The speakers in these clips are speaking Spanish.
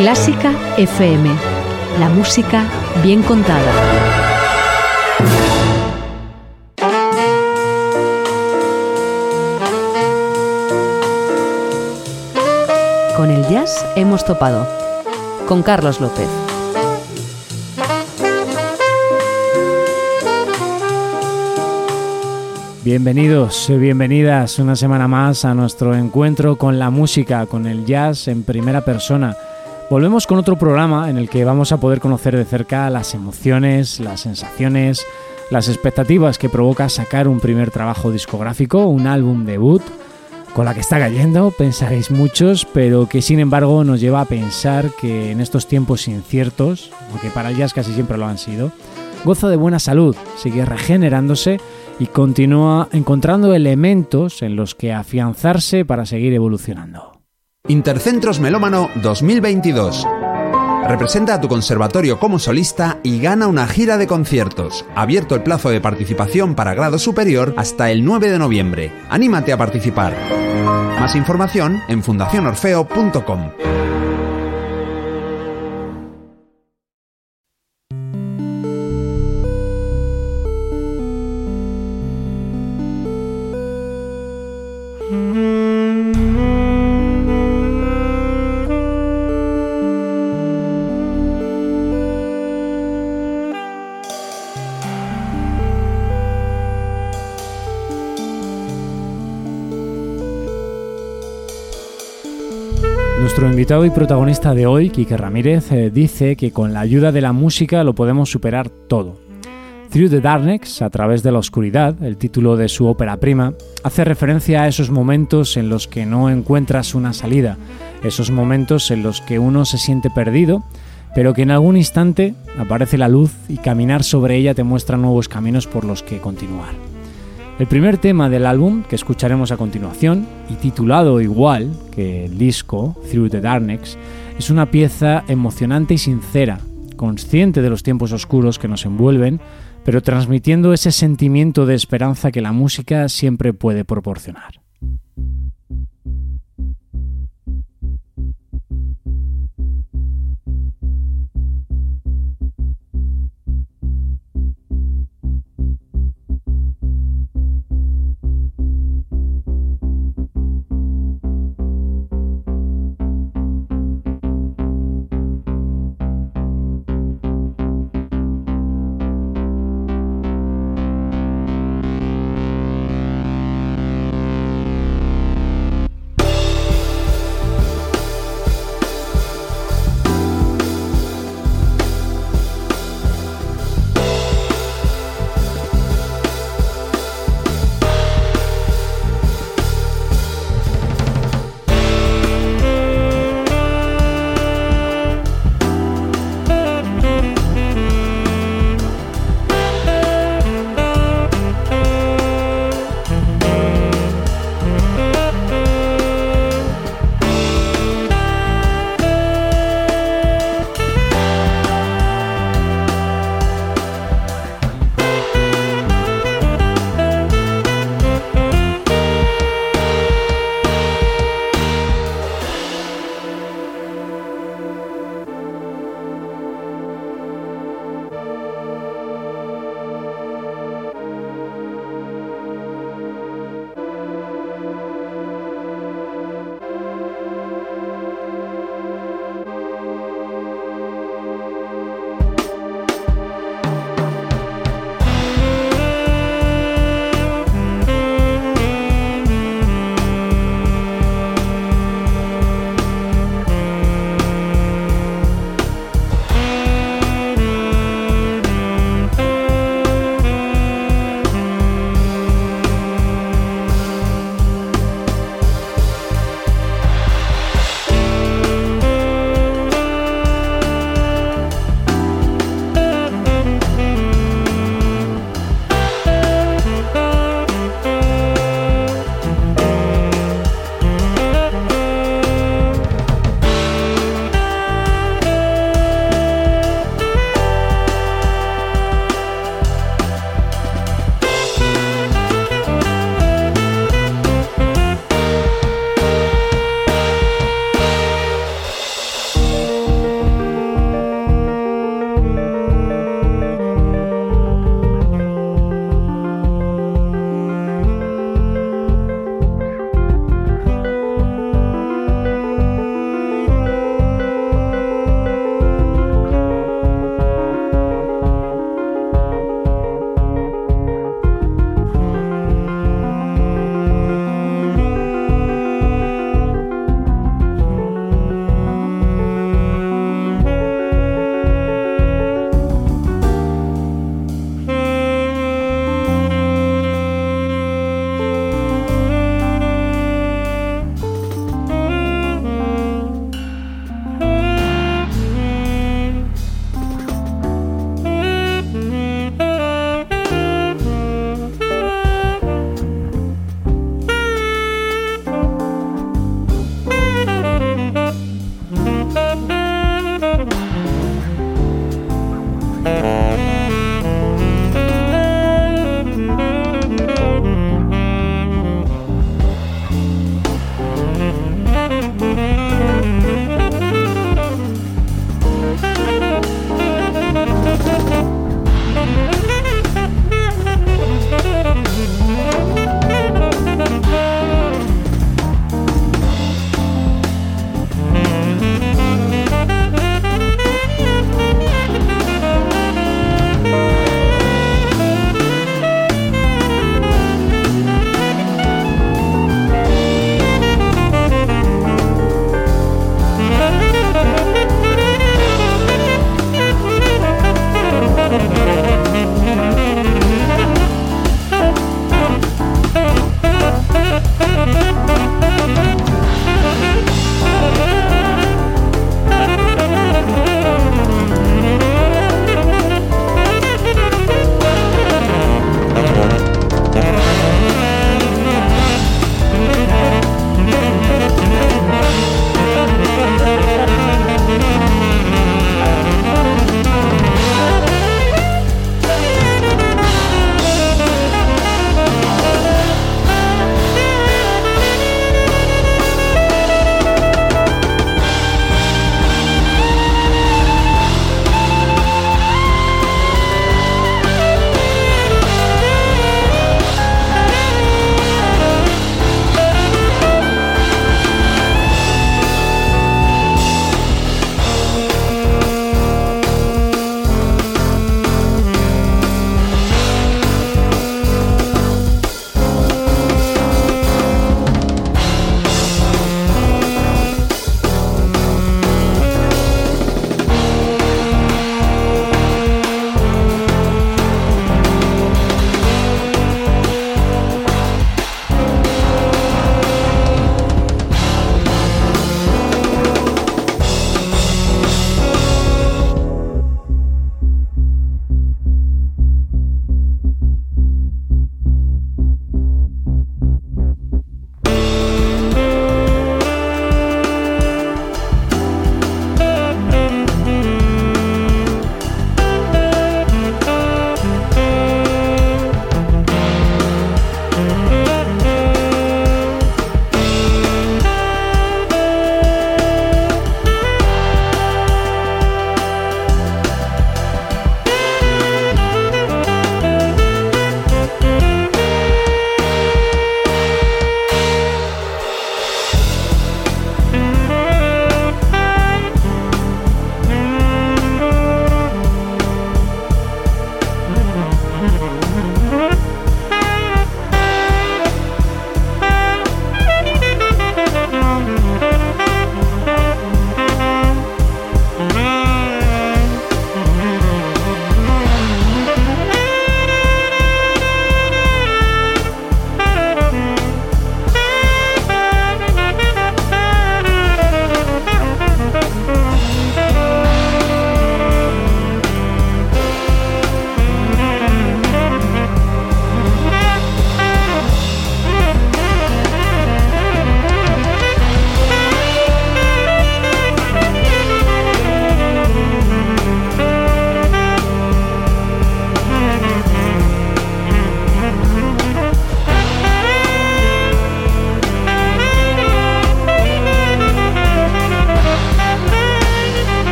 Clásica FM. La música bien contada. Con el jazz hemos topado. Con Carlos López. Bienvenidos, y bienvenidas una semana más a nuestro encuentro con la música, con el jazz en primera persona. Volvemos con otro programa en el que vamos a poder conocer de cerca las emociones, las sensaciones, las expectativas que provoca sacar un primer trabajo discográfico, un álbum debut, con la que está cayendo, pensaréis muchos, pero que sin embargo nos lleva a pensar que en estos tiempos inciertos, aunque para el casi siempre lo han sido, goza de buena salud, sigue regenerándose y continúa encontrando elementos en los que afianzarse para seguir evolucionando. Intercentros Melómano 2022. Representa a tu conservatorio como solista y gana una gira de conciertos. Abierto el plazo de participación para grado superior hasta el 9 de noviembre. Anímate a participar. Más información en fundacionorfeo.com. invitado y protagonista de hoy, Quique Ramírez, eh, dice que con la ayuda de la música lo podemos superar todo. Through the Darkness, a través de la oscuridad, el título de su ópera prima, hace referencia a esos momentos en los que no encuentras una salida, esos momentos en los que uno se siente perdido, pero que en algún instante aparece la luz y caminar sobre ella te muestra nuevos caminos por los que continuar. El primer tema del álbum que escucharemos a continuación, y titulado igual que el disco, Through the Darkness, es una pieza emocionante y sincera, consciente de los tiempos oscuros que nos envuelven, pero transmitiendo ese sentimiento de esperanza que la música siempre puede proporcionar.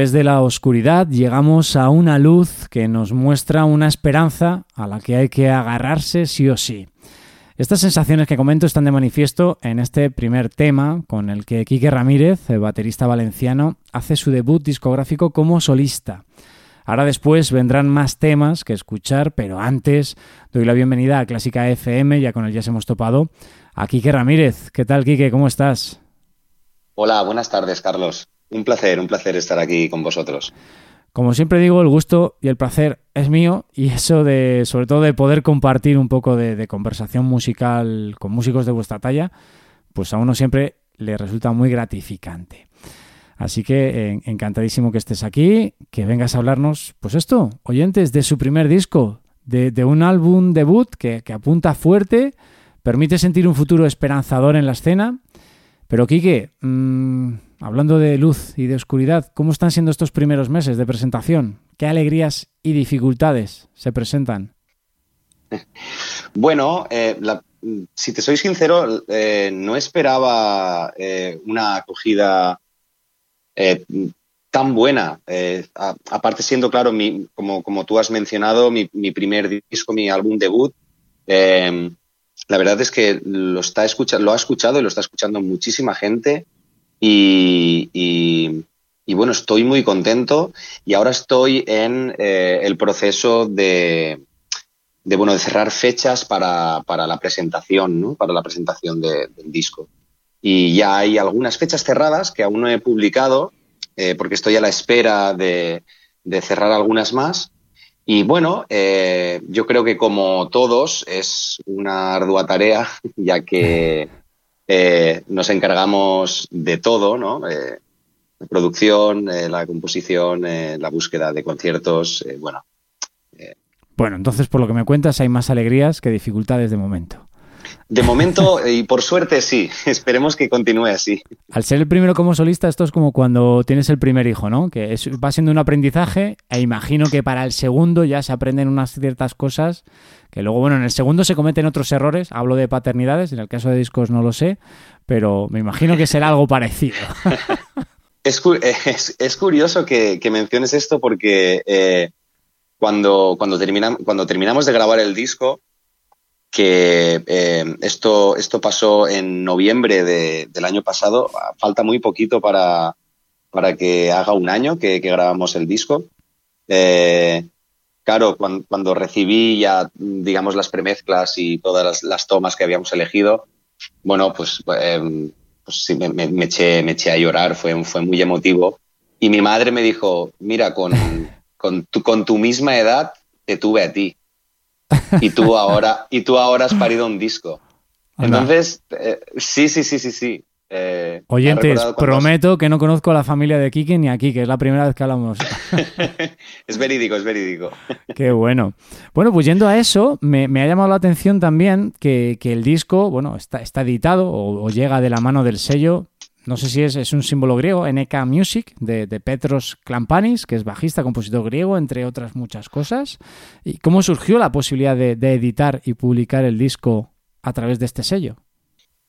Través de la oscuridad llegamos a una luz que nos muestra una esperanza a la que hay que agarrarse sí o sí. Estas sensaciones que comento están de manifiesto en este primer tema con el que Quique Ramírez, el baterista valenciano, hace su debut discográfico como solista. Ahora después vendrán más temas que escuchar, pero antes doy la bienvenida a Clásica FM, ya con el ya se hemos topado, a Quique Ramírez. ¿Qué tal, Quique? ¿Cómo estás? Hola, buenas tardes, Carlos. Un placer, un placer estar aquí con vosotros. Como siempre digo, el gusto y el placer es mío y eso de, sobre todo de poder compartir un poco de, conversación musical con músicos de vuestra talla, pues a uno siempre le resulta muy gratificante. Así que encantadísimo que estés aquí, que vengas a hablarnos, pues esto, oyentes, de su primer disco, de, un álbum debut que, apunta fuerte, permite sentir un futuro esperanzador en la escena. Pero Quique, mmm, hablando de luz y de oscuridad, ¿cómo están siendo estos primeros meses de presentación? ¿Qué alegrías y dificultades se presentan? Bueno, eh, si te soy sincero, eh, no esperaba eh, una acogida tan buena. aparte siendo, claro, como, como, tú has mencionado, mi, primer disco, mi álbum debut, la verdad es que lo, está lo ha escuchado y lo está escuchando muchísima gente. Y, bueno, estoy muy contento y ahora estoy en eh, el proceso de, bueno, de cerrar fechas para, la presentación, ¿no? Para la presentación del disco. Y ya hay algunas fechas cerradas que aún no he publicado eh, porque estoy a la espera de, cerrar algunas más. Y bueno, eh, yo creo que como todos es una ardua tarea, ya que eh, nos encargamos de todo, ¿no? Eh, la producción, eh, la composición, la búsqueda de conciertos, bueno. Bueno, entonces por lo que me cuentas hay más alegrías que dificultades de momento. De momento, y por suerte sí, esperemos que continúe así. Al ser el primero como solista, esto es como cuando tienes el primer hijo, ¿no? Que va siendo un aprendizaje e imagino que para el segundo ya se aprenden unas ciertas cosas que luego, bueno, en el segundo se cometen otros errores, hablo de paternidades, en el caso de discos no lo sé, pero me imagino que será algo parecido. es, es, curioso que, menciones esto porque eh, cuando, cuando, cuando terminamos de grabar el disco, que eh, esto, esto pasó en noviembre del año pasado, falta muy poquito para, para que haga un año que, grabamos el disco. Eh, claro, cuando, recibí ya, digamos, las premezclas y todas las, tomas que habíamos elegido, bueno, pues, em, pues sí, me, eché, me, eché, a llorar, fue, fue muy emotivo. Y mi madre me dijo, mira, con, con, tu, con tu misma edad te tuve a ti. Y tú ahora, y tú ahora has parido un disco. Entonces, eh, sí, sí, sí, sí, sí. Eh, Oyentes, prometo que no conozco a la familia de Kike ni a Kike, es la primera vez que hablamos. es verídico, es verídico. Qué bueno. Bueno, pues yendo a eso, me, ha llamado la atención también que, el disco, bueno, está, está editado o, llega de la mano del sello, no sé si es, es un símbolo griego, NK Music, de, Petros Klampanis, que es bajista, compositor griego, entre otras muchas cosas. ¿Y cómo surgió la posibilidad de editar y publicar el disco a través de este sello?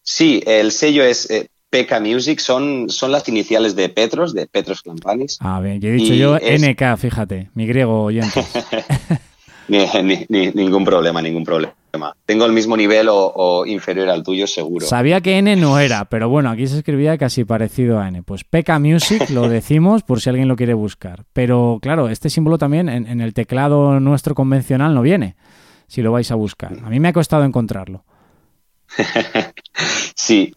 Sí, el sello es eh, PK Music, son, son las iniciales de Petros, de Petros Klampanis. Ah, bien, yo he dicho yo NK, fíjate, mi griego oyente. ningún problema, ningún problema. Tengo el mismo nivel o, inferior al tuyo, seguro. Sabía que N no era, pero bueno, aquí se escribía casi parecido a N. Pues PK Music lo decimos por si alguien lo quiere buscar. Pero claro, este símbolo también en el teclado nuestro convencional no viene, si lo vais a buscar. A mí me ha costado encontrarlo. sí,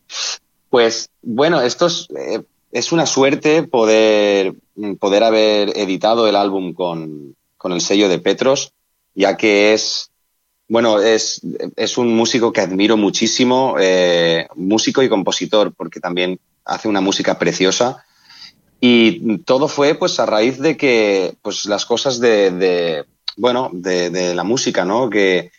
pues bueno, esto eh, es, una suerte poder, poder haber editado el álbum con, el sello de Petros, ya que es, bueno, es, es un músico que admiro muchísimo, eh, músico y compositor, porque también hace una música preciosa. Y todo fue pues a raíz de que pues las cosas de, bueno, de, la música, ¿no? Que,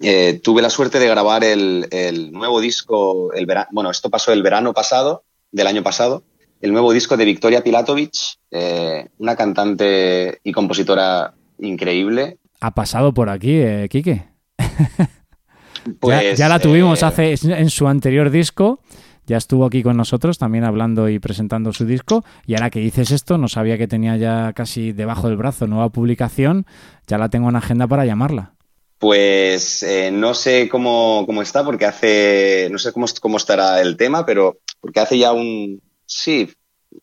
eh, tuve la suerte de grabar el, nuevo disco, el bueno, esto pasó el verano pasado, del año pasado, el nuevo disco de Victoria Pilatovich, eh, una cantante y compositora increíble. Ha pasado por aquí, eh, Quique. Pues, ya, la tuvimos hace en su anterior disco. ya estuvo aquí con nosotros también hablando y presentando su disco. Y ahora que dices esto, no sabía que tenía ya casi debajo del brazo nueva publicación, ya la tengo en agenda para llamarla. Pues eh, no sé cómo, cómo, está, porque hace, no sé cómo, cómo estará el tema, pero porque hace ya un, sí,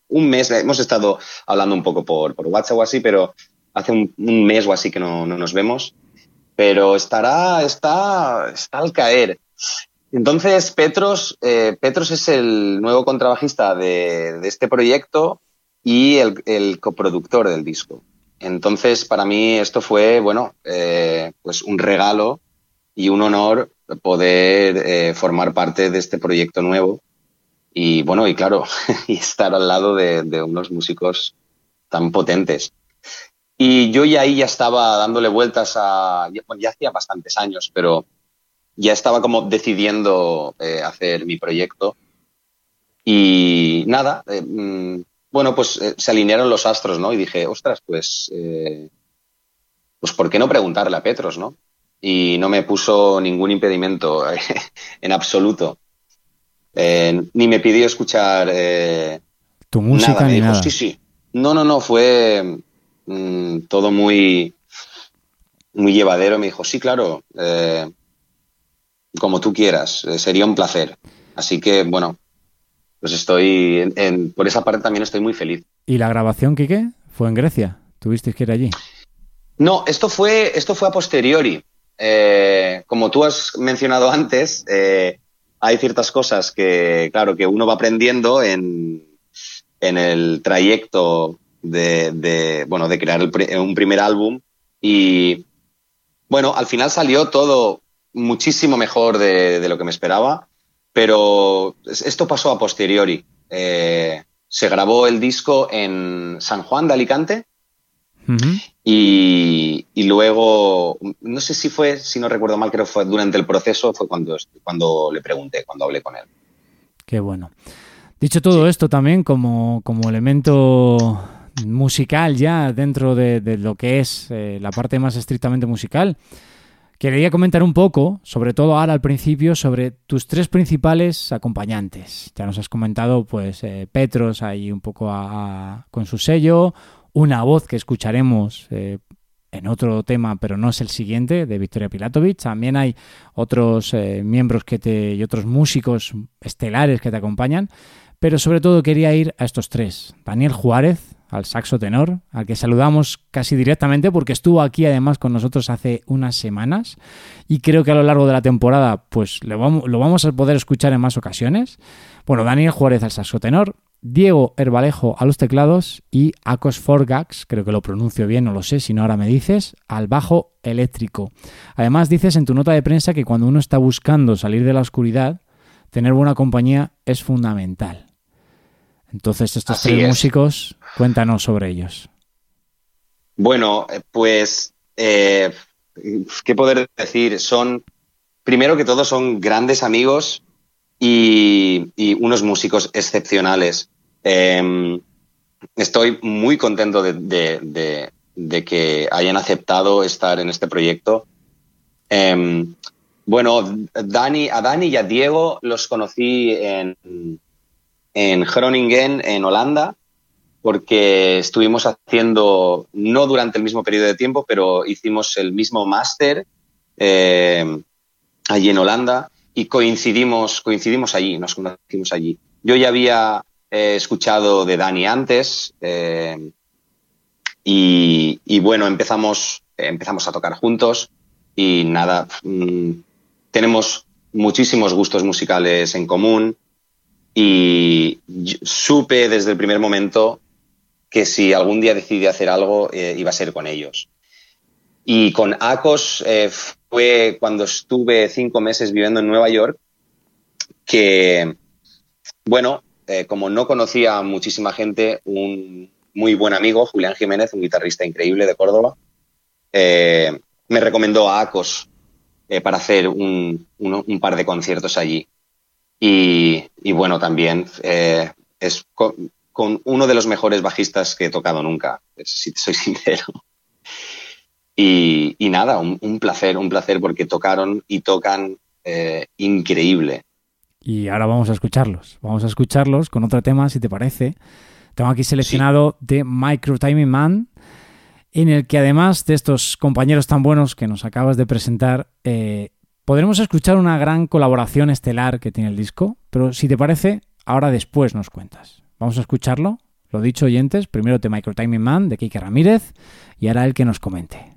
un mes, hemos estado hablando un poco por, por WhatsApp o así, pero hace un, mes o así que no, nos vemos, pero estará, está, está al caer. Entonces, Petros, eh, Petros es el nuevo contrabajista de, este proyecto y el, coproductor del disco. Entonces, para mí esto fue, bueno, eh, pues un regalo y un honor poder eh, formar parte de este proyecto nuevo. Y bueno, y claro, y estar al lado de, de unos músicos tan potentes. Y yo ya ahí ya estaba dándole vueltas a, bueno, ya hacía bastantes años, pero ya estaba como decidiendo eh, hacer mi proyecto. Y nada, eh, mm, bueno, pues eh, se alinearon los astros, ¿no? Y dije, ostras, pues, pues ¿por qué no preguntarle a Petros, ¿no? Y no me puso ningún impedimento en absoluto. ni me pidió escuchar... tu música ni nada. Sí, sí. No, no, no, fue mm, todo muy, muy llevadero. Me dijo, sí, claro, como tú quieras, eh, sería un placer. Así que, bueno, pues estoy, en, por esa parte también estoy muy feliz. ¿Y la grabación, Quique? ¿Fue en Grecia? ¿Tuvisteis que ir allí? No, esto fue, esto fue a posteriori. Eh, como tú has mencionado antes, eh, hay ciertas cosas que, claro, que uno va aprendiendo en, en el trayecto de, bueno, de crear un primer álbum y, bueno, al final salió todo muchísimo mejor de, lo que me esperaba, pero esto pasó a posteriori. Eh, se grabó el disco en San Juan de Alicante y, luego, no sé si fue, si no recuerdo mal, creo que fue durante el proceso, fue cuando, cuando le pregunté, cuando hablé con él. Qué bueno. Dicho todo esto también como, como elemento musical ya dentro de, lo que es eh, la parte más estrictamente musical, Quería comentar un poco, sobre todo ahora al principio, sobre tus tres principales acompañantes. Ya nos has comentado, pues, eh, Petros ahí un poco con su sello, una voz que escucharemos eh, en otro tema, pero no es el siguiente, de Victoria Pilatovic. También hay otros eh, miembros que te, y otros músicos estelares que te acompañan, pero sobre todo quería ir a estos tres. Daniel Juárez, al saxo tenor, al que saludamos casi directamente porque estuvo aquí además con nosotros hace unas semanas y creo que a lo largo de la temporada pues lo vamos, lo vamos a poder escuchar en más ocasiones. Bueno, Daniel Juárez al saxo tenor, Diego Herbalejo a los teclados y Akos Forgax, creo que lo pronuncio bien, no lo sé, si no ahora me dices, al bajo eléctrico. Además dices en tu nota de prensa que cuando uno está buscando salir de la oscuridad, tener buena compañía es fundamental. Entonces, estos tres músicos, cuéntanos sobre ellos. Bueno, eh, pues, eh, ¿qué poder decir? Son, primero que todo, son grandes amigos y, unos músicos excepcionales. Em, estoy muy contento de, que hayan aceptado estar en este proyecto. Em, bueno, Dani, a Dani y a Diego los conocí en, en Groningen, en Holanda, porque estuvimos haciendo, no durante el mismo periodo de tiempo, pero hicimos el mismo máster eh, allí en Holanda y coincidimos, coincidimos allí, nos conocimos allí. Yo ya había eh, escuchado de Dani antes eh, y, bueno, empezamos, empezamos a tocar juntos y nada, mm, tenemos muchísimos gustos musicales en común y supe desde el primer momento que si algún día decidí hacer algo eh, iba a ser con ellos. Y con ACOS eh, fue cuando estuve cinco meses viviendo en Nueva York, que, bueno, eh, como no conocía a muchísima gente, un muy buen amigo, Julián Jiménez, un guitarrista increíble de Córdoba, me recomendó a ACOS para hacer un, par de conciertos allí. Y, bueno, también eh, es con, uno de los mejores bajistas que he tocado nunca, si te soy sincero. Y, nada, un, placer, un placer porque tocaron y tocan eh, increíble. y ahora vamos a escucharlos. Vamos a escucharlos con otro tema, si te parece. Tengo aquí seleccionado de Micro Timing Man, en el que además de estos compañeros tan buenos que nos acabas de presentar, eh, podremos escuchar una gran colaboración estelar que tiene el disco, pero si te parece, ahora después nos cuentas. Vamos a escucharlo. Lo dicho, oyentes, primero de Micro Timing Man de Kike Ramírez y ahora el que nos comente.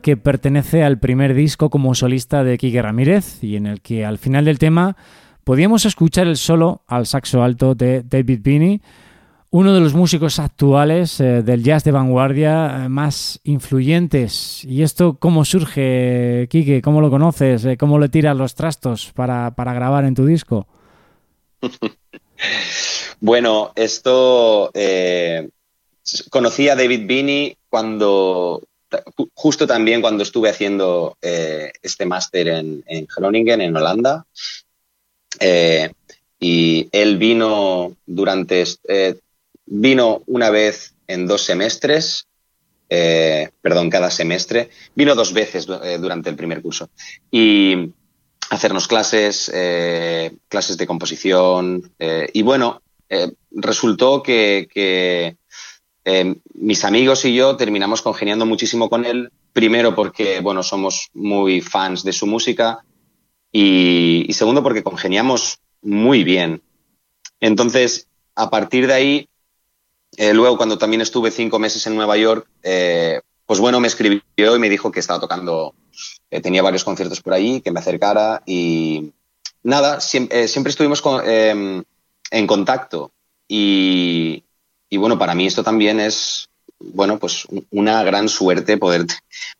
Que pertenece al primer disco como solista de Quique Ramírez y en el que al final del tema podíamos escuchar el solo al saxo alto de David Binney, uno de los músicos actuales eh, del jazz de vanguardia eh, más influyentes. ¿Y esto cómo surge, Quique? ¿Cómo lo conoces? Eh, ¿Cómo le tiras los trastos para, grabar en tu disco? bueno, esto conocí a David Binney cuando justo también cuando estuve haciendo este máster en, en, Groningen, en Holanda. y él vino durante Vino una vez en dos semestres, eh, perdón, cada semestre. Vino dos veces eh, durante el primer curso. Y hacernos clases, eh, clases de composición. y bueno, resultó que, mis amigos y yo terminamos congeniando muchísimo con él. Primero porque, bueno, somos muy fans de su música. y segundo porque congeniamos muy bien. Entonces, a partir de ahí eh, luego, cuando también estuve cinco meses en Nueva York, eh, pues bueno, me escribió y me dijo que estaba tocando, eh, tenía varios conciertos por ahí, que me acercara y nada, siempre, estuvimos em, en contacto y, bueno, para mí esto también es, bueno, pues una gran suerte poder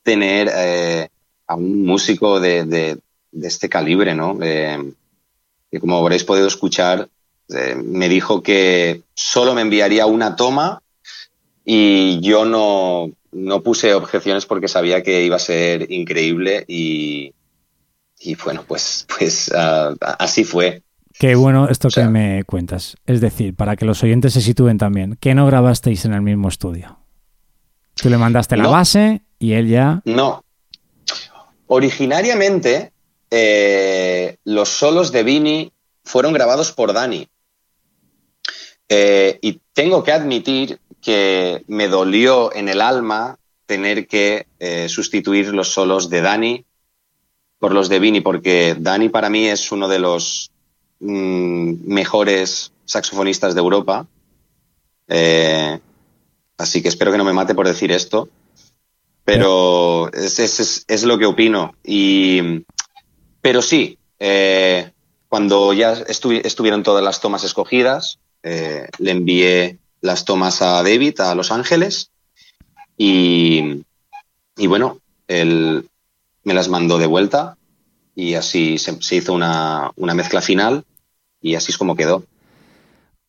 tener a un músico de, este calibre, ¿no? que como habréis podido escuchar, eh, me dijo que solo me enviaría una toma y yo no, puse objeciones porque sabía que iba a ser increíble y, bueno, pues, pues ah, así fue. Qué bueno esto que me cuentas. Es decir, para que los oyentes se sitúen también, que no grabasteis en el mismo estudio. Tú le mandaste la base y él ya. No. Originariamente, eh, los solos de Vini fueron grabados por Dani. Eh, y tengo que admitir que me dolió en el alma tener que eh, sustituir los solos de Dani por los de Vini, porque Dani para mí es uno de los mm, mejores saxofonistas de Europa. Eh, así que espero que no me mate por decir esto, pero es, lo que opino. Y, pero sí, cuando ya estuvieron todas las tomas escogidas, eh, le envié las tomas a David a Los Ángeles y, bueno, él me las mandó de vuelta y así se, hizo una, mezcla final y así es como quedó.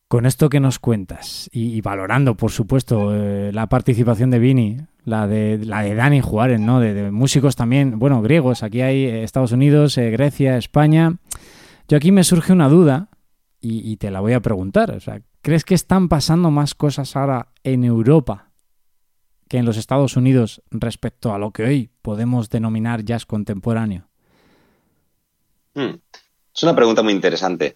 Con esto que nos cuentas y, valorando, por supuesto, eh, la participación de Vini, la de, la de Dani Juárez, ¿no? De, músicos también, bueno, griegos, aquí hay eh, Estados Unidos, Grecia, España. Yo aquí me surge una duda y, te la voy a preguntar. O sea, ¿crees que están pasando más cosas ahora en Europa que en los Estados Unidos respecto a lo que hoy podemos denominar jazz contemporáneo? Hmm. Es una pregunta muy interesante.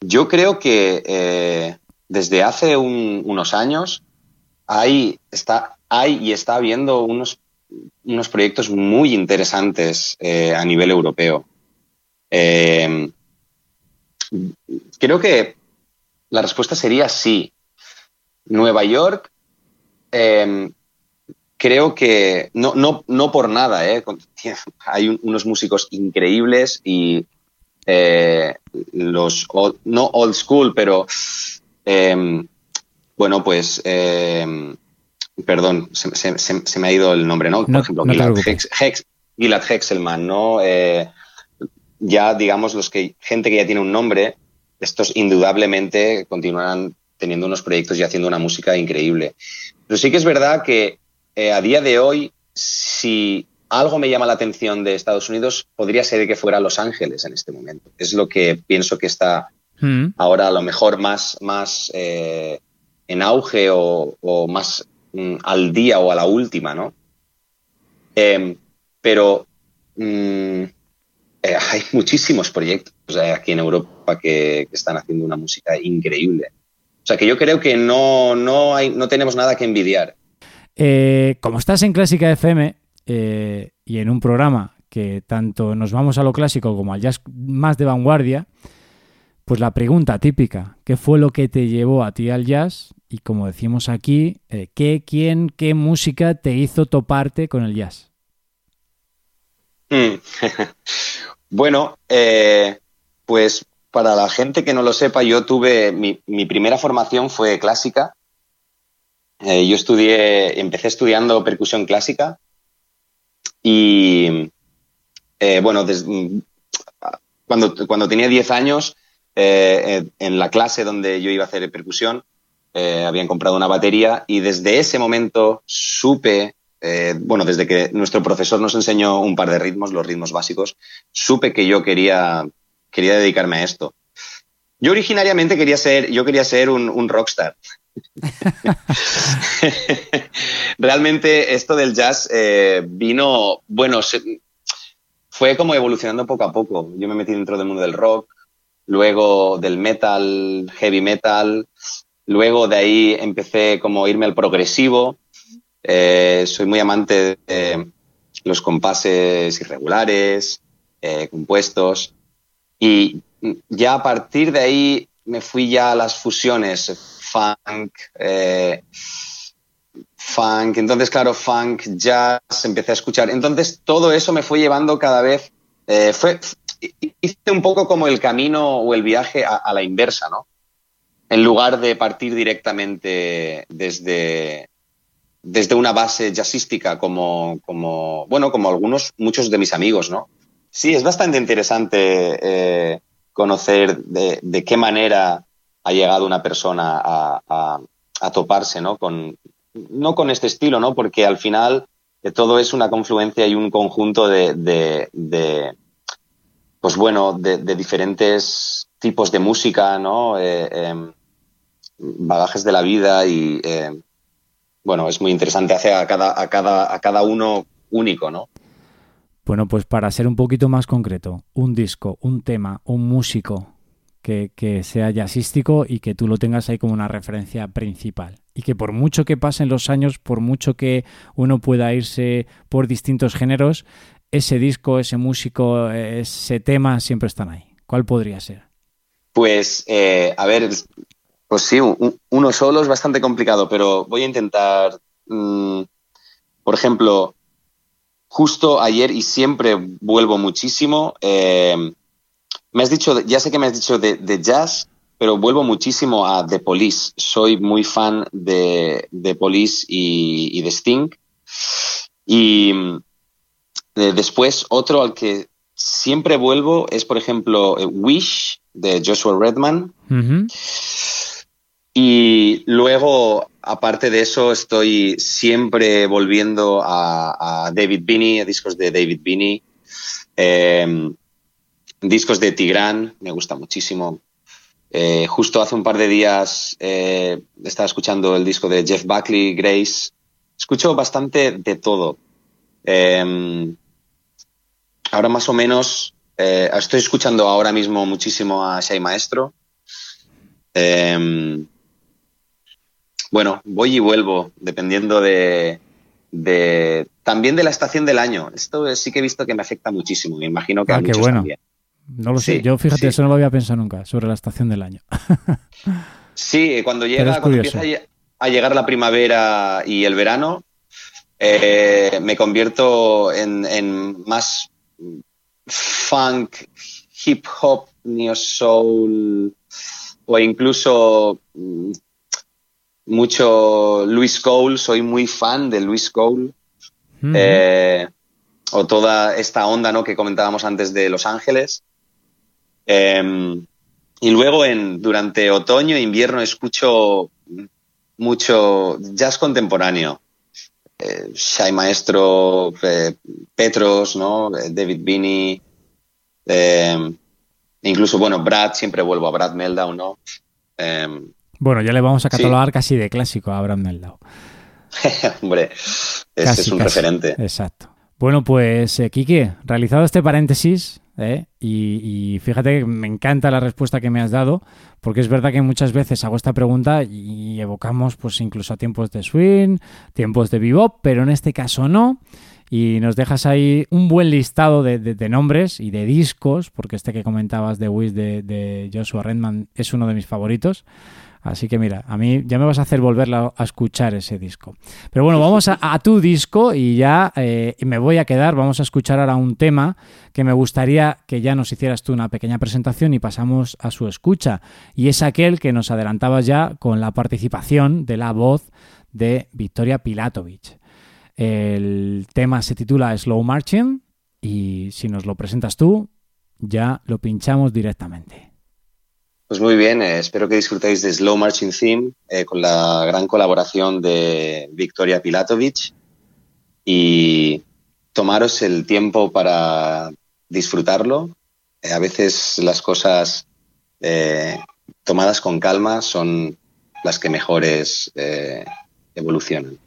yo creo que eh, desde hace unos años hay, y está habiendo unos, unos proyectos muy interesantes eh, a nivel europeo. Eh, creo que la respuesta sería sí. Nueva York, eh, creo que no, no, no por nada, eh, hay unos músicos increíbles y los, no old school, pero bueno, pues perdón, se, me ha ido el nombre, ¿no? Por ejemplo, Gilad, Hexelman, ¿no? ya digamos los que gente que ya tiene un nombre, estos indudablemente continuarán teniendo unos proyectos y haciendo una música increíble. Pero sí que es verdad que eh, a día de hoy, si algo me llama la atención de Estados Unidos, podría ser que fuera Los Ángeles en este momento. Es lo que pienso que está mm. ahora a lo mejor más, más eh, en auge o, más mm, al día o a la última, ¿no? Em, pero mm, eh, hay muchísimos proyectos aquí en Europa que, están haciendo una música increíble. O sea que yo creo que no, no, hay, no tenemos nada que envidiar. Eh, como estás en Clásica FM eh, y en un programa que tanto nos vamos a lo clásico como al jazz más de vanguardia, Pues la pregunta típica, ¿qué fue lo que te llevó a ti al jazz? Y como decimos aquí, eh, ¿qué, quién, qué música te hizo toparte con el jazz? Mm. bueno, pues para la gente que no lo sepa, yo tuve, mi, primera formación fue clásica. Eh, yo estudié, empecé estudiando percusión clásica y, bueno, cuando, cuando tenía 10 años eh, en la clase donde yo iba a hacer percusión, eh, habían comprado una batería y desde ese momento supe, eh, bueno, desde que nuestro profesor nos enseñó un par de ritmos, los ritmos básicos, supe que yo quería, quería dedicarme a esto. Yo originariamente quería ser, yo quería ser un, rockstar. Realmente esto del jazz vino, bueno, fue como evolucionando poco a poco. Yo me metí dentro del mundo del rock, luego del metal, heavy metal, luego de ahí empecé como a irme al progresivo. Eh, soy muy amante de los compases irregulares, eh, compuestos, y ya a partir de ahí me fui ya a las fusiones, funk, eh, funk, entonces claro, funk, jazz, empecé a escuchar. Entonces todo eso me fue llevando cada vez, fue, hice un poco como el camino o el viaje a, la inversa, ¿no? En lugar de partir directamente desde, desde una base jazzística como, como, bueno, como algunos, muchos de mis amigos, ¿no? Sí, es bastante interesante eh, conocer de, qué manera ha llegado una persona a, toparse, ¿no? Con, no con este estilo, ¿no? Porque al final eh, todo es una confluencia y un conjunto de, pues bueno, de, diferentes tipos de música, ¿no? Eh, em, bagajes de la vida y, eh, bueno, es muy interesante, hacer a cada, a, cada, a cada uno único, ¿no? Bueno, pues para ser un poquito más concreto, un disco, un tema, un músico que, que, sea jazzístico y que tú lo tengas ahí como una referencia principal. Y que por mucho que pasen los años, por mucho que uno pueda irse por distintos géneros, ese disco, ese músico, ese tema siempre están ahí? ¿Cuál podría ser? Pues, eh, a ver, pues sí, uno solo es bastante complicado, pero voy a intentar, mm, por ejemplo, justo ayer y siempre vuelvo muchísimo, eh, me has dicho, ya sé que me has dicho de, jazz, pero vuelvo muchísimo a The Police. Soy muy fan de, The Police y, y de Sting. Y eh, después, otro al que siempre vuelvo es, por ejemplo, eh, Wish de Joshua Redman. Y luego, aparte de eso, estoy siempre volviendo a, David Binney, a discos de David Binney. Em, discos de Tigran, me gusta muchísimo. Eh, justo hace un par de días estaba escuchando el disco de Jeff Buckley, Grace. Escucho bastante de todo. Em, ahora más o menos eh, estoy escuchando ahora mismo muchísimo a Shai Maestro. Em, bueno, voy y vuelvo, dependiendo de, también de la estación del año. Esto sí que he visto que me afecta muchísimo. Me imagino que a ah, muchos bueno. también. No lo sé. Yo fíjate, eso no lo había pensado nunca sobre la estación del año. sí, cuando llega, cuando empieza a llegar la primavera y el verano, eh, me convierto en más funk, hip hop, neo soul o incluso mm, mucho Luis Cole, soy muy fan de Luis Cole. Eh, o toda esta onda ¿no? que comentábamos antes de Los Ángeles. Em, y luego en, durante otoño e invierno escucho mucho jazz contemporáneo eh, Shai Maestro, eh, Petros, ¿no? Eh, David Bini, incluso, bueno, Brad, siempre vuelvo a Brad Meldau, ¿no? Bueno, ya le vamos a catalogar casi de clásico a Brad Meldau. Hombre, es, un referente. Exacto. Bueno, pues, Kike, realizado este paréntesis, ¿eh? Y, fíjate que me encanta la respuesta que me has dado, porque es verdad que muchas veces hago esta pregunta y evocamos pues incluso a tiempos de swing, tiempos de bebop, pero en este caso no. y nos dejas ahí un buen listado de, nombres y de discos, porque este que comentabas de Wish de, de Joshua Redman es uno de mis favoritos. Así que mira, a mí ya me vas a hacer volver a escuchar ese disco. Pero bueno, vamos a, tu disco y ya eh, me voy a quedar. Vamos a escuchar ahora un tema que me gustaría que ya nos hicieras tú una pequeña presentación y pasamos a su escucha. Y es aquel que nos adelantabas ya con la participación de la voz de Victoria Pilatovich. El tema se titula Slow Marching y si nos lo presentas tú, ya lo pinchamos directamente. Pues muy bien, eh, espero que disfrutéis de Slow Marching Theme eh, con la gran colaboración de Victoria Pilatovich y tomaros el tiempo para disfrutarlo. Eh, a veces las cosas tomadas con calma son las que mejores evolucionan.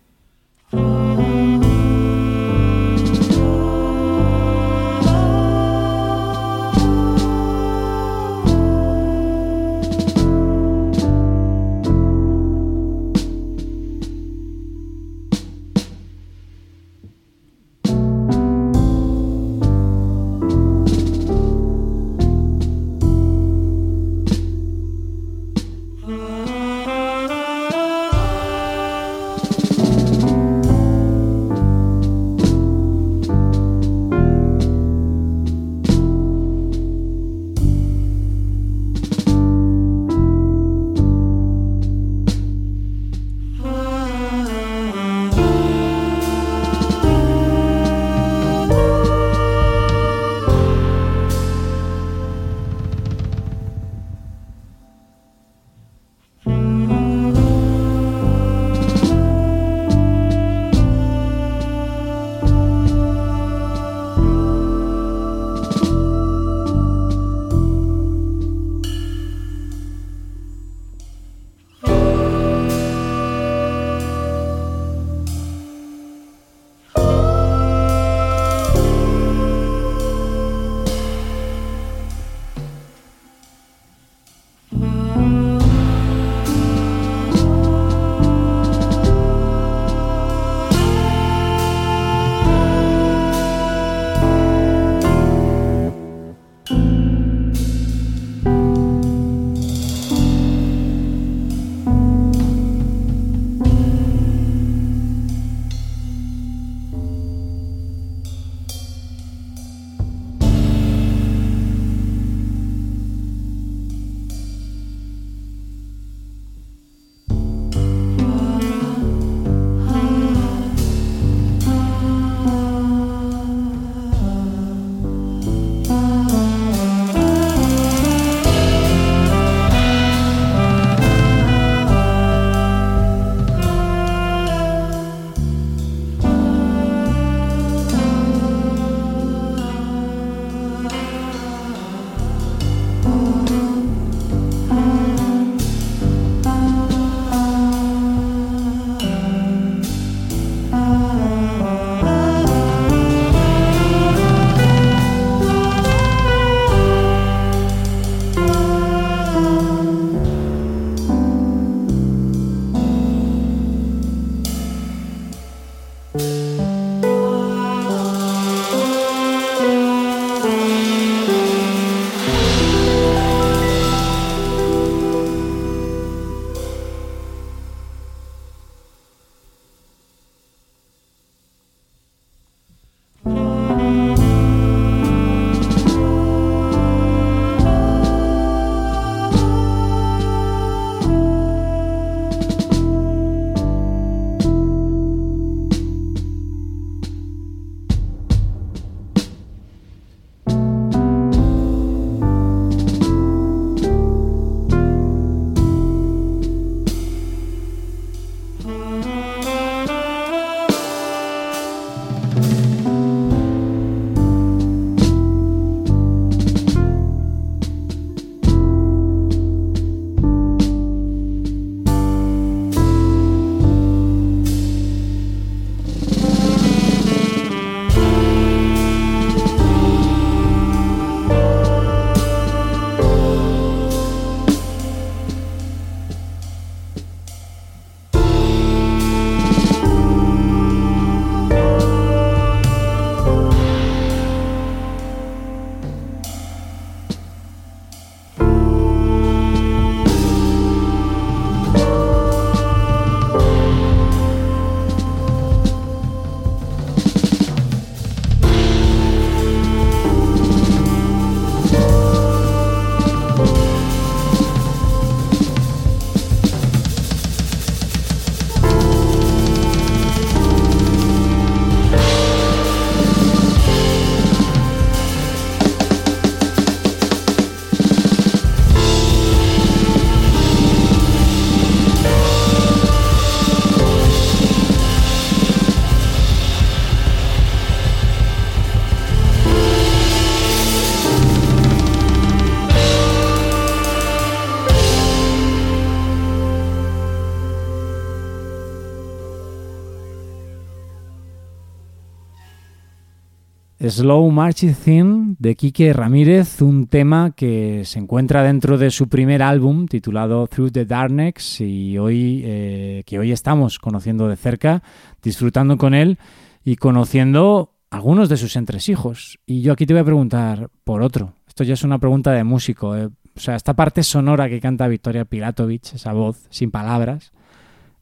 Slow Marching Theme de Quique Ramírez, un tema que se encuentra dentro de su primer álbum titulado Through the Darkness y hoy eh, que hoy estamos conociendo de cerca, disfrutando con él y conociendo algunos de sus entresijos. Y yo aquí te voy a preguntar por otro. Esto ya es una pregunta de músico. Eh. O sea, esta parte sonora que canta Victoria Pilatovich, esa voz sin palabras,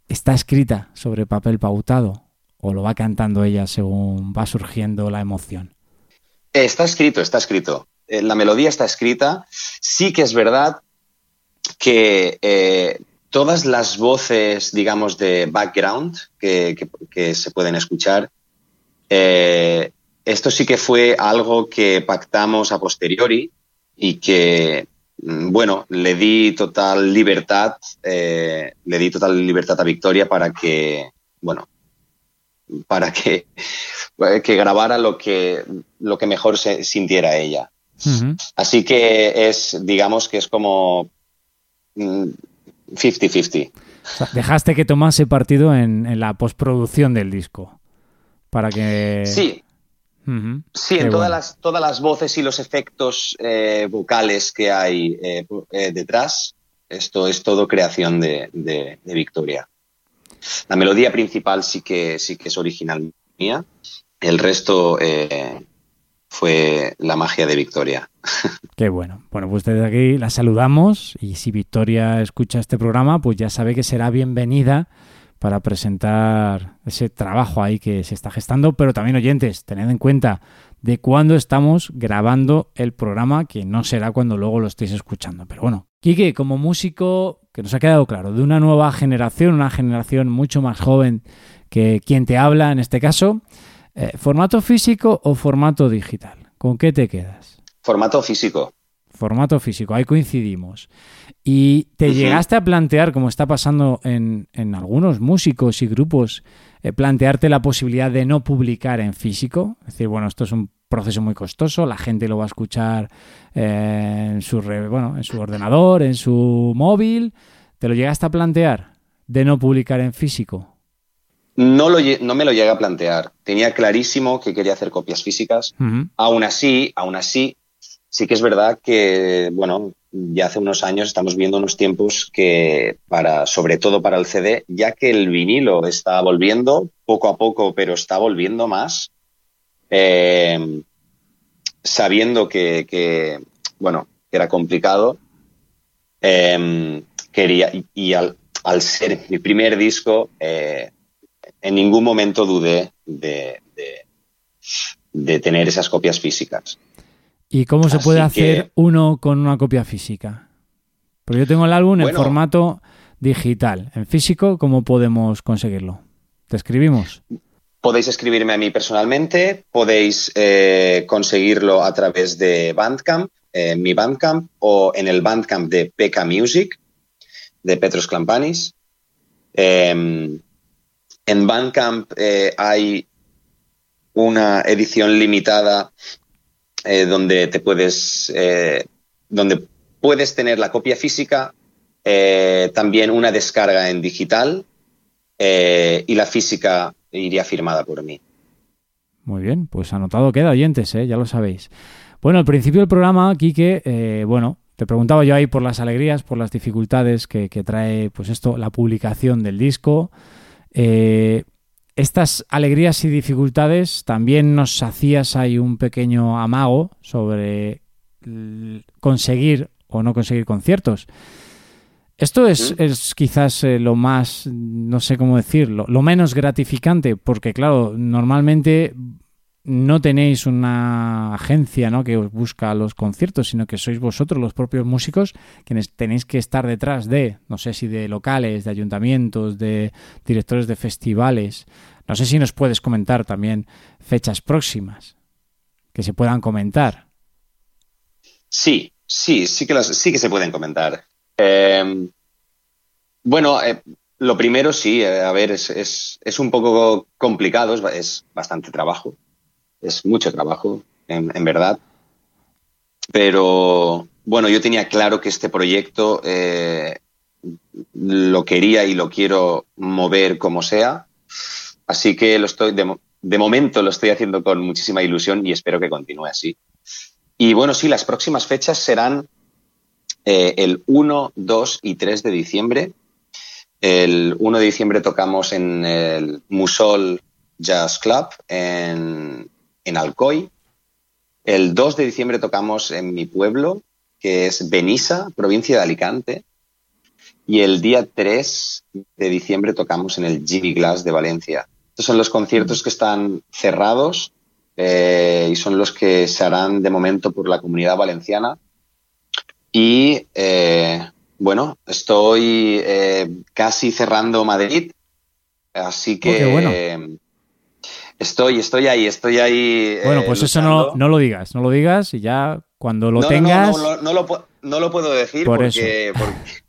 ¿está escrita sobre papel pautado o lo va cantando ella según va surgiendo la emoción? Está escrito, está escrito. Eh, la melodía está escrita. Sí que es verdad que eh, todas las voces, digamos, de background que, se pueden escuchar, eh, esto sí que fue algo que pactamos a posteriori y que, mm, bueno, le di total libertad, le di total libertad a Victoria para que, bueno, para que, que grabara lo que, lo que mejor se sintiera ella. Así que es, digamos que es como 50-50. Mm, dejaste que tomase partido en, la postproducción del disco. Para que. Sí. Sí, en todas, las, todas las voces y los efectos eh, vocales que hay eh, eh, detrás, esto es todo creación de, de Victoria. La melodía principal sí que, sí que es original mía. El resto eh, fue la magia de Victoria. Qué bueno. Bueno, pues desde aquí la saludamos y si Victoria escucha este programa, pues ya sabe que será bienvenida para presentar ese trabajo ahí que se está gestando, pero también oyentes, tened en cuenta de cuándo estamos grabando el programa, que no será cuando luego lo estéis escuchando. Pero bueno, Quique, como músico, que nos ha quedado claro, de una nueva generación, una generación mucho más joven que quien te habla en este caso, eh, ¿formato físico o formato digital? ¿Con qué te quedas? Formato físico. Formato físico, ahí coincidimos. ¿Y te llegaste a plantear, como está pasando en, algunos músicos y grupos, eh, plantearte la posibilidad de no publicar en físico? Es decir, bueno, esto es un proceso muy costoso, la gente lo va a escuchar eh, en, su bueno, en su ordenador, en su móvil. ¿Te lo llegaste a plantear de no publicar en físico? No, lo, no me lo llegué a plantear. Tenía clarísimo que quería hacer copias físicas. Aún así, aún así, sí que es verdad que, bueno, ya hace unos años estamos viendo unos tiempos que, para, sobre todo para el CD, ya que el vinilo está volviendo poco a poco, pero está volviendo más, eh, sabiendo que, bueno, era complicado, eh, quería, y, al, ser mi primer disco, eh, en ningún momento dudé de, de, tener esas copias físicas. ¿Y cómo se puede hacer uno con una copia física? Porque yo tengo el álbum en formato digital. En físico, ¿cómo podemos conseguirlo? ¿Te escribimos? Podéis escribirme a mí personalmente, podéis eh, conseguirlo a través de Bandcamp, eh, mi Bandcamp, o en el Bandcamp de PK Music, de Petros Clampanis. Em, en Bandcamp eh, hay una edición limitada donde te puedes, donde puedes tener la copia física, también una descarga en digital y la física iría firmada por mí. Muy bien, pues anotado queda, oyentes, ¿eh? ya lo sabéis. Bueno, al principio del programa, Quique, eh, bueno, te preguntaba yo ahí por las alegrías, por las dificultades que, trae, pues esto, la publicación del disco. Eh, estas alegrías y dificultades también nos hacías ahí un pequeño amago sobre conseguir o no conseguir conciertos. Esto es, es quizás eh, lo más, no sé cómo decirlo, lo menos gratificante, porque claro, normalmente no tenéis una agencia ¿no? que os busca los conciertos, sino que sois vosotros, los propios músicos, quienes tenéis que estar detrás de, no sé si de locales, de ayuntamientos, de directores de festivales. No sé si nos puedes comentar también fechas próximas que se puedan comentar. Sí, sí, sí que, sí que se pueden comentar. Em, bueno, eh, lo primero sí, eh, a ver, es, un poco complicado, es, bastante trabajo, es mucho trabajo, en, verdad. Pero bueno, yo tenía claro que este proyecto eh, lo quería y lo quiero mover como sea. Así que lo estoy, de, momento lo estoy haciendo con muchísima ilusión y espero que continúe así. Y bueno, sí, las próximas fechas serán eh, el 1, 2 y 3 de diciembre. El 1 de diciembre tocamos en el Musol Jazz Club en, en Alcoy. El 2 de diciembre tocamos en mi pueblo, que es Benissa, provincia de Alicante. Y el día 3 de diciembre tocamos en el Jimmy Glass de Valencia. Estos son los conciertos que están cerrados eh, y son los que se harán de momento por la comunidad valenciana. Y eh, bueno, estoy eh, casi cerrando Madrid, así que Oh, bueno. Estoy, estoy ahí, estoy ahí. Bueno, eh, pues eso no, no lo digas, no lo digas y ya cuando lo No, tengas... No, no, no lo, no lo puedo decir Por porque,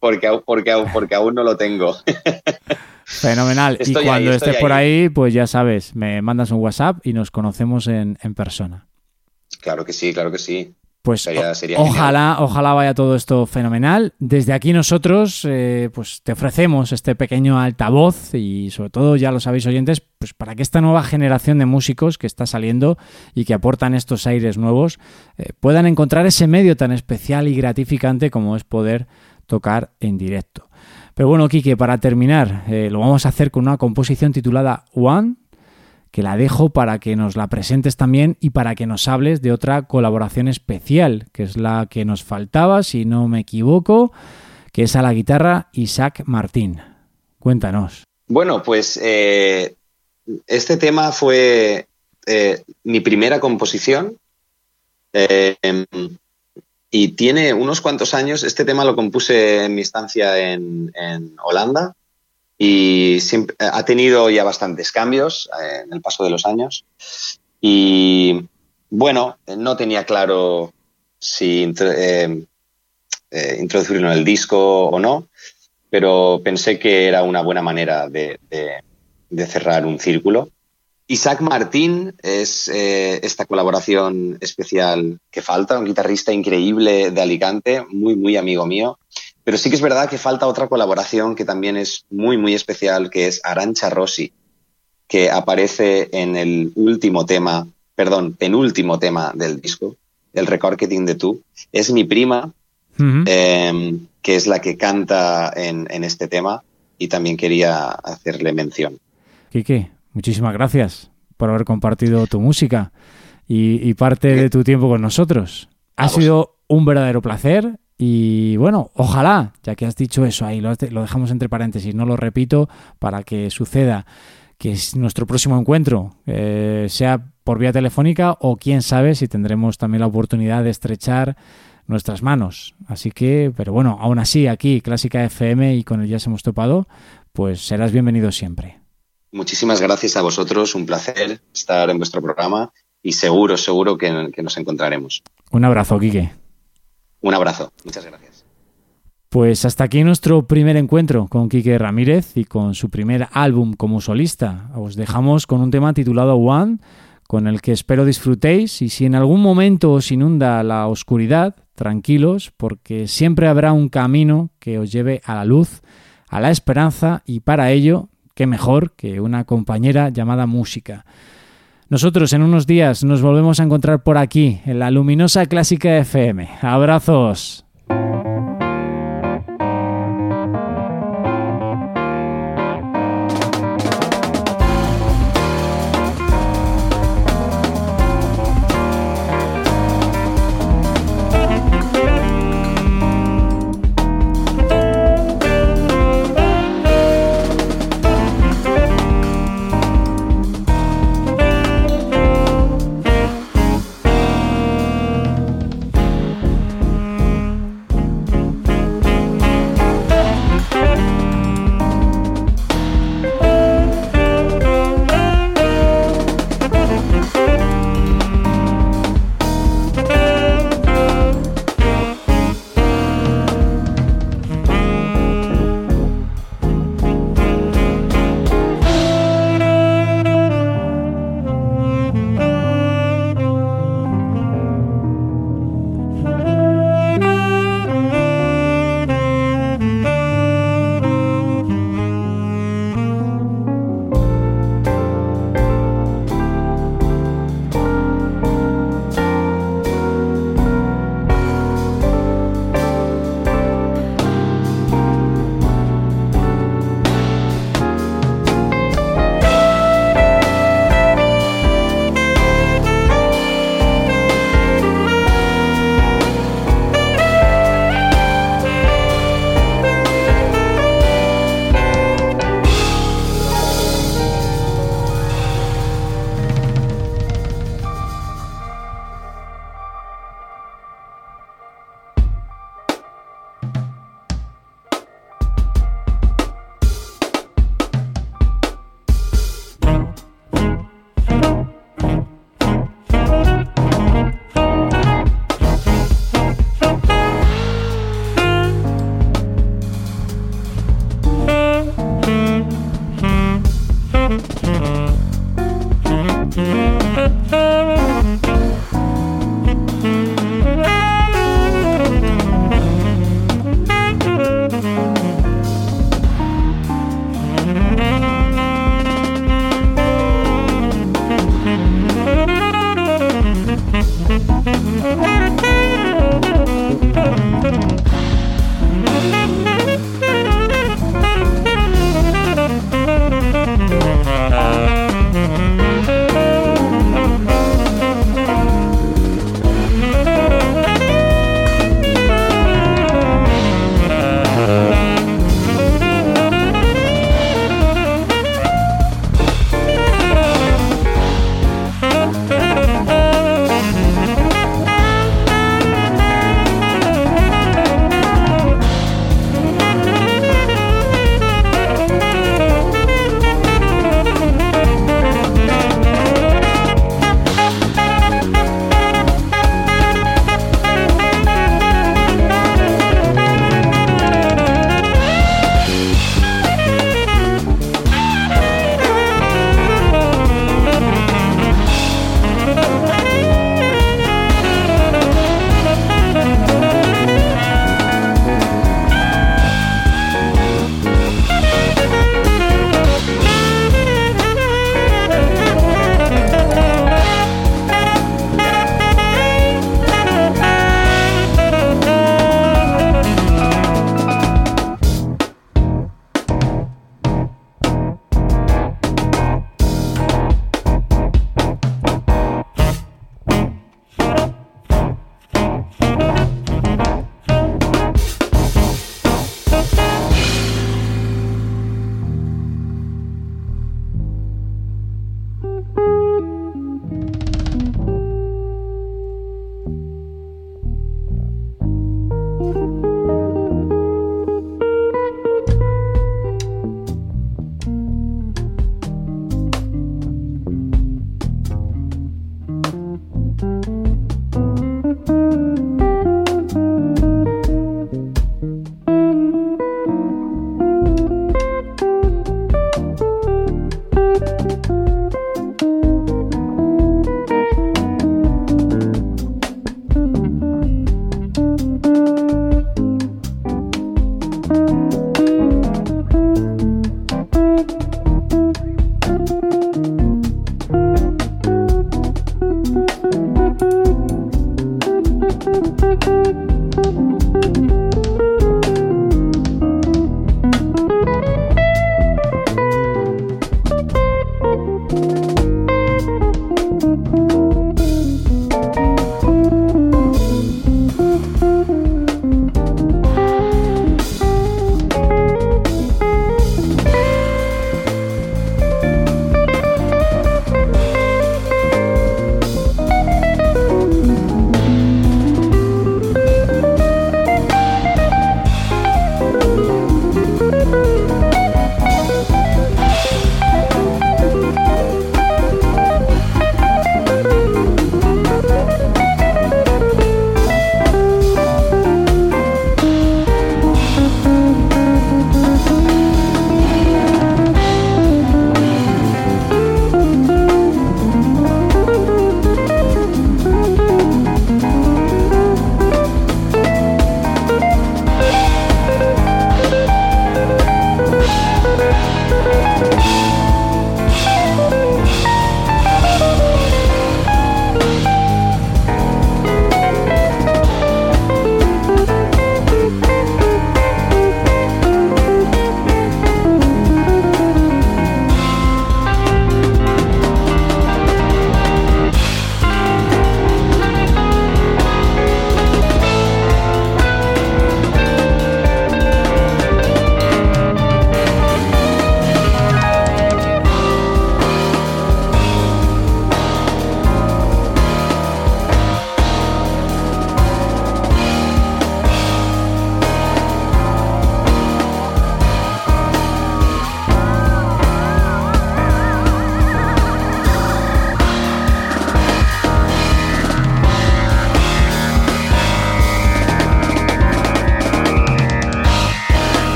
porque, porque, aún- porque, aún- no lo tengo. Fenomenal. Estoy y cuando estés por ahí. ahí, pues ya sabes, me mandas un WhatsApp y nos conocemos en, en persona. claro que sí, claro que sí. Pues Sería- ojalá, ojalá vaya todo esto fenomenal. Desde aquí nosotros, eh, pues te ofrecemos este pequeño altavoz y sobre todo, ya lo sabéis oyentes, pues para que esta nueva generación de músicos que está saliendo y que aportan estos aires nuevos eh, puedan encontrar ese medio tan especial y gratificante como es poder tocar en directo. Pero bueno, Quique, para terminar, eh, lo vamos a hacer con una composición titulada One, que la dejo para que nos la presentes también y para que nos hables de otra colaboración especial, que es la que nos faltaba, si no me equivoco, que es a la guitarra Isaac Martín. Cuéntanos. Bueno, pues eh, este tema fue eh, mi primera composición em, y tiene unos cuantos años. Este tema lo compuse en mi estancia en, en Holanda y siempre- ha tenido ya bastantes cambios eh, en el paso de los años. Y bueno, no tenía claro si eh, eh, introducirlo en el disco o no pero pensé que era una buena manera de, de- cerrar un círculo. Isaac Martín es eh, esta colaboración especial que falta, un guitarrista increíble de Alicante, muy, muy amigo mío. Pero sí que es verdad que falta otra colaboración que también es muy, muy especial, que es Arancha Rossi, que aparece en el último tema, perdón, penúltimo tema del disco, el Recorketing de Tú. Es mi prima, eh, que es la que canta en, en este tema y también quería hacerle mención. Quique, muchísimas gracias por haber compartido tu música y, y parte de tu tiempo con nosotros. Ha sido un verdadero placer y bueno, ojalá, ya que has dicho eso ahí, lo, lo dejamos entre paréntesis, no lo repito para que suceda, que es nuestro próximo encuentro eh, sea por vía telefónica o quién sabe si tendremos también la oportunidad de estrechar nuestras manos. Así que, pero bueno, aún así aquí, Clásica FM y con el Jazz hemos topado, pues serás bienvenido siempre. Muchísimas gracias a vosotros, un placer estar en vuestro programa y seguro, seguro que, que nos encontraremos. Un abrazo, Quique. Un abrazo, muchas gracias. Pues hasta aquí nuestro primer encuentro con Quique Ramírez y con su primer álbum como solista. Os dejamos con un tema titulado One, con el que espero disfrutéis y si en algún momento os inunda la oscuridad, tranquilos, porque siempre habrá un camino que os lleve a la luz, a la esperanza y para ello, qué mejor que una compañera llamada música. Nosotros en unos días nos volvemos a encontrar por aquí, en la luminosa Clásica FM. Abrazos.